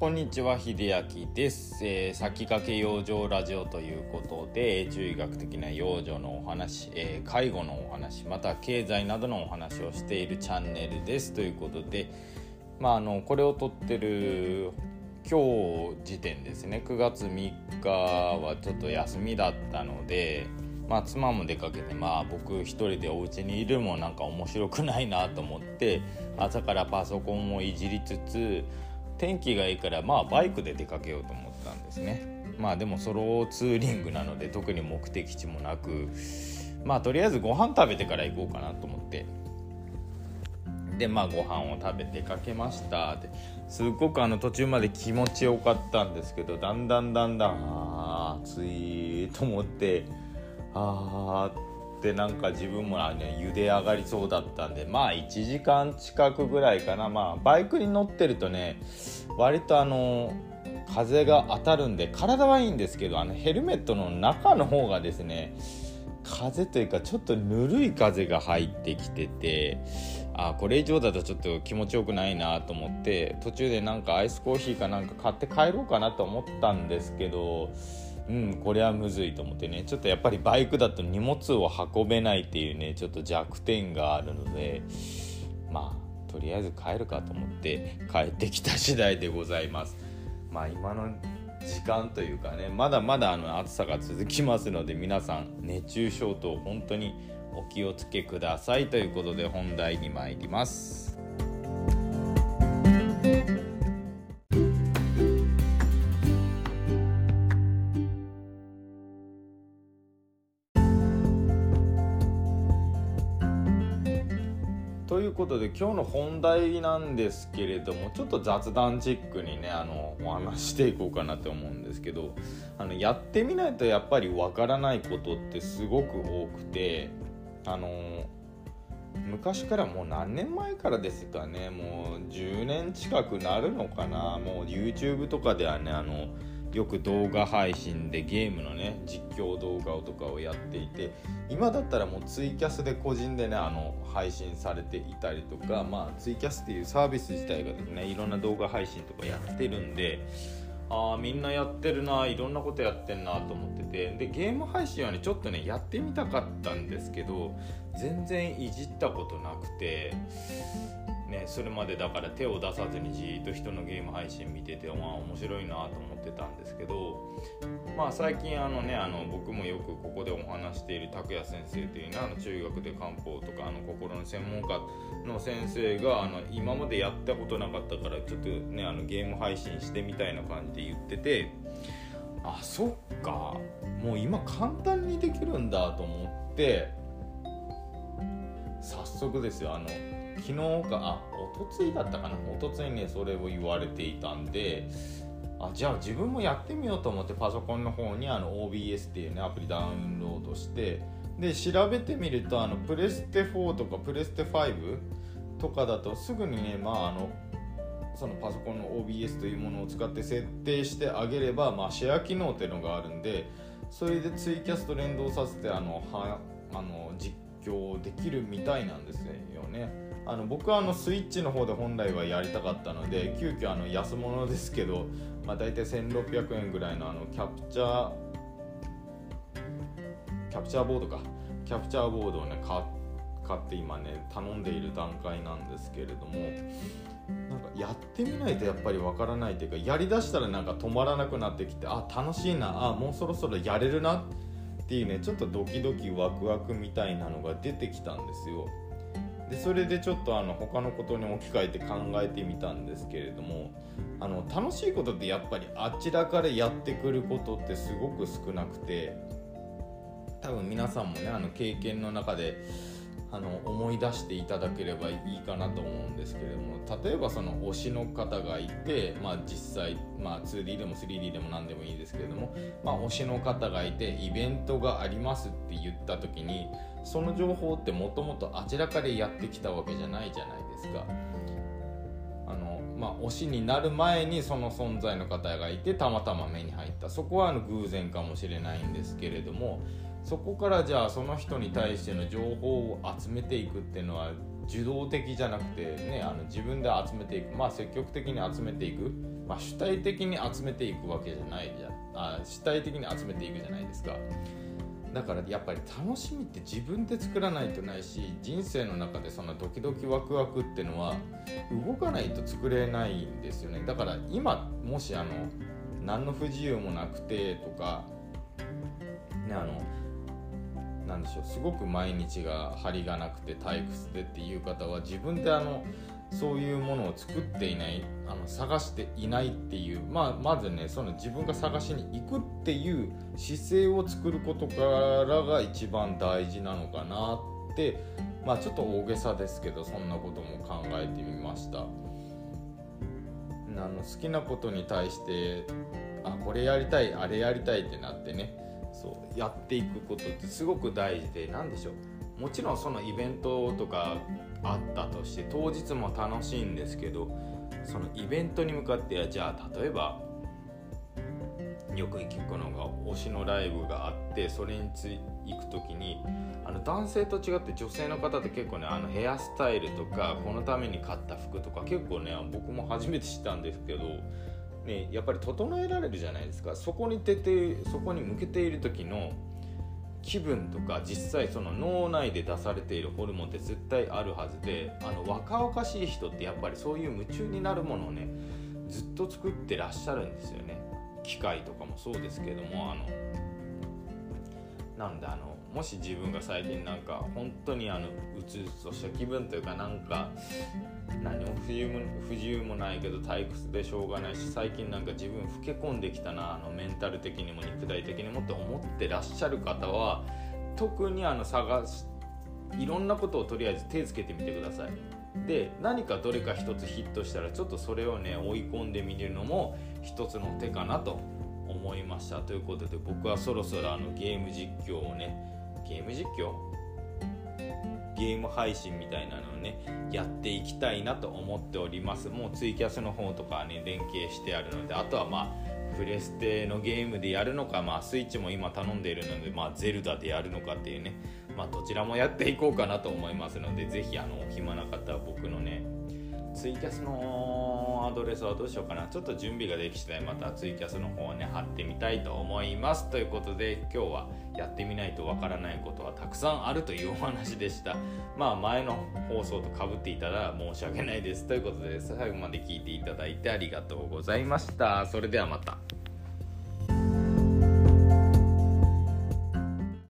こんにちは秀明です、えー、先駆け養生ラジオということで中医学的な養生のお話、えー、介護のお話また経済などのお話をしているチャンネルです。ということでまああのこれを撮ってる今日時点ですね。9月3日はちょっと休みだったのでまあ妻も出かけてまあ僕一人でお家にいるもなんか面白くないなと思って朝からパソコンをいじりつつ天気がいいからまあバイクで出かけようと思ったんですね。まあでもソロツーリングなので特に目的地もなくまあとりあえずご飯食べてから行こうかなと思って。でまあご飯を食べてかけました。ですっごくあの途中まで気持ちよかったんですけどだんだんだんだんあ暑いと思ってあーってなんか自分もね茹で上がりそうだったんでまあ1時間近くぐらいかな。まあバイクに乗ってるとね割とあの風が当たるんで体はいいんですけどあのヘルメットの中の方がですね風というかちょっとぬるい風が入ってきててあこれ以上だとちょっと気持ちよくないなと思って途中でなんかアイスコーヒーかなんか買って帰ろうかなと思ったんですけどうんこれはむずいと思ってね。ちょっとやっぱりバイクだと荷物を運べないっていうねちょっと弱点があるのでまあとりあえず帰るかと思って帰ってきた次第でございます。まあ今の時間というかねまだまだあの暑さが続きますので皆さん熱中症と本当にお気をつけくださいということで本題に参ります。ということで今日の本題なんですけれどもちょっと雑談チックにねあのお話していこうかなと思うんですけどあのやってみないとやっぱりわからないことってすごく多くてあの昔からもう何年前からですかねもう10年近くなるのかなもう YouTube とかではねあのよく動画配信でゲームのね実況動画とかをやっていて今だったらもうツイキャスで個人でねあの配信されていたりとかまあツイキャスっていうサービス自体がですねいろんな動画配信とかやってるんでああみんなやってるないろんなことやってんなと思っててでゲーム配信はねちょっとねやってみたかったんですけど全然いじったことなくてね、それまでだから手を出さずにじっと人のゲーム配信見てて、まあ、面白いなと思ってたんですけど、まあ、最近あの、ね、あの僕もよくここでお話している拓也先生というねあの中学で漢方とかあの心の専門家の先生があの今までやったことなかったからちょっとねあのゲーム配信してみたいな感じで言っててあそっかもう今簡単にできるんだと思って早速ですよあの昨日かあおとついだったかなおとついねそれを言われていたんであじゃあ自分もやってみようと思ってパソコンの方にあの OBS っていうねアプリダウンロードしてで調べてみるとあのプレステ4とかプレステ5とかだとすぐにねまああのそのパソコンの OBS というものを使って設定してあげれば、まあ、シェア機能っていうのがあるんでそれでツイキャスと連動させてあのはあの実況できるみたいなんですよね。あの僕はあのスイッチの方で本来はやりたかったので急遽あの安物ですけど、まあ、大体1600円ぐらいのあのキャプチャーキャプチャーボードかキャプチャーボードをね買って今ね頼んでいる段階なんですけれどもなんかやってみないとやっぱりわからないというかやりだしたらなんか止まらなくなってきてあ楽しいなあもうそろそろやれるなっていうねちょっとドキドキワクワクみたいなのが出てきたんですよ。でそれでちょっとあの他のことに置き換えて考えてみたんですけれどもあの楽しいことってやっぱりあちらからやってくることってすごく少なくて多分皆さんもねあの経験の中であの思い出していただければいいかなと思うんですけれども例えばその推しの方がいて、まあ、実際、まあ、2D でも 3D でも何でもいいですけれども、まあ、推しの方がいてイベントがありますって言った時にその情報ってもともとあちらかでやってきたわけじゃないじゃないですか。あのまあ、推しになる前にその存在の方がいてたまたま目に入ったそこはあの偶然かもしれないんですけれどもそこからじゃあその人に対しての情報を集めていくっていうのは受動的じゃなくて、ね、あの自分で集めていく。まあ積極的に集めていく、まあ、主体的に集めていくわけじゃないじゃあ主体的に集めていくじゃないですか。だからやっぱり楽しみって自分で作らないとないし人生の中でそのドキドキワクワクっていうのは動かないと作れないんですよね。だから今もしあの何の不自由もなくてとかねあのなんでしょうすごく毎日が張りがなくて退屈でっていう方は自分であのそういうものを作っていないあの探していないっていう、まあ、まずねその自分が探しに行くっていう姿勢を作ることからが一番大事なのかなってまあちょっと大げさですけどそんなことも考えてみました。あの好きなことに対してあこれやりたいあれやりたいってなってねそうやっていくことってすごく大事で何でしょう。もちろんそのイベントとかあったとして当日も楽しいんですけどそのイベントに向かってじゃあ例えばよく聞くのが推しのライブがあってそれにつ行く時にあの男性と違って女性の方って結構ねあのヘアスタイルとかこのために買った服とか結構ね僕も初めて知ったんですけど、ね、やっぱり整えられるじゃないですか。そこに出てそこに向けている時の気分とか実際その脳内で出されているホルモンって絶対あるはずであの若々しい人ってやっぱりそういう夢中になるものをねずっと作ってらっしゃるんですよね。機械とかもそうですけどもあのなんであのもし自分が最近なんか本当にあのうつうつとした気分というかなんか何も不自由も不自由もないけど退屈でしょうがないし最近なんか自分老け込んできたなあのメンタル的にも肉体的にもって思ってらっしゃる方は特にあの探しいろんなことをとりあえず手つけてみてください。で何かどれか一つヒットしたらちょっとそれをね追い込んでみるのも一つの手かなと思いましたということで僕はそろそろあのゲーム実況をねゲーム実況？ゲーム配信みたいなのをねやっていきたいなと思っております。もうツイキャスの方とかね連携してあるのであとはまあプレステのゲームでやるのか、まあ、スイッチも今頼んでいるので、まあ、ゼルダでやるのかっていうね、まあ、どちらもやっていこうかなと思いますのでぜひあの暇な方は僕のねツイキャスのアドレスはどうしようかな。ちょっと準備ができ次第またツイキャスの方をね貼ってみたいと思います。ということで今日はやってみないとわからないことはたくさんあるというお話でした。まあ前の放送とかぶっていたら申し訳ないです。ということで最後まで聞いていただいてありがとうございました。それではまた。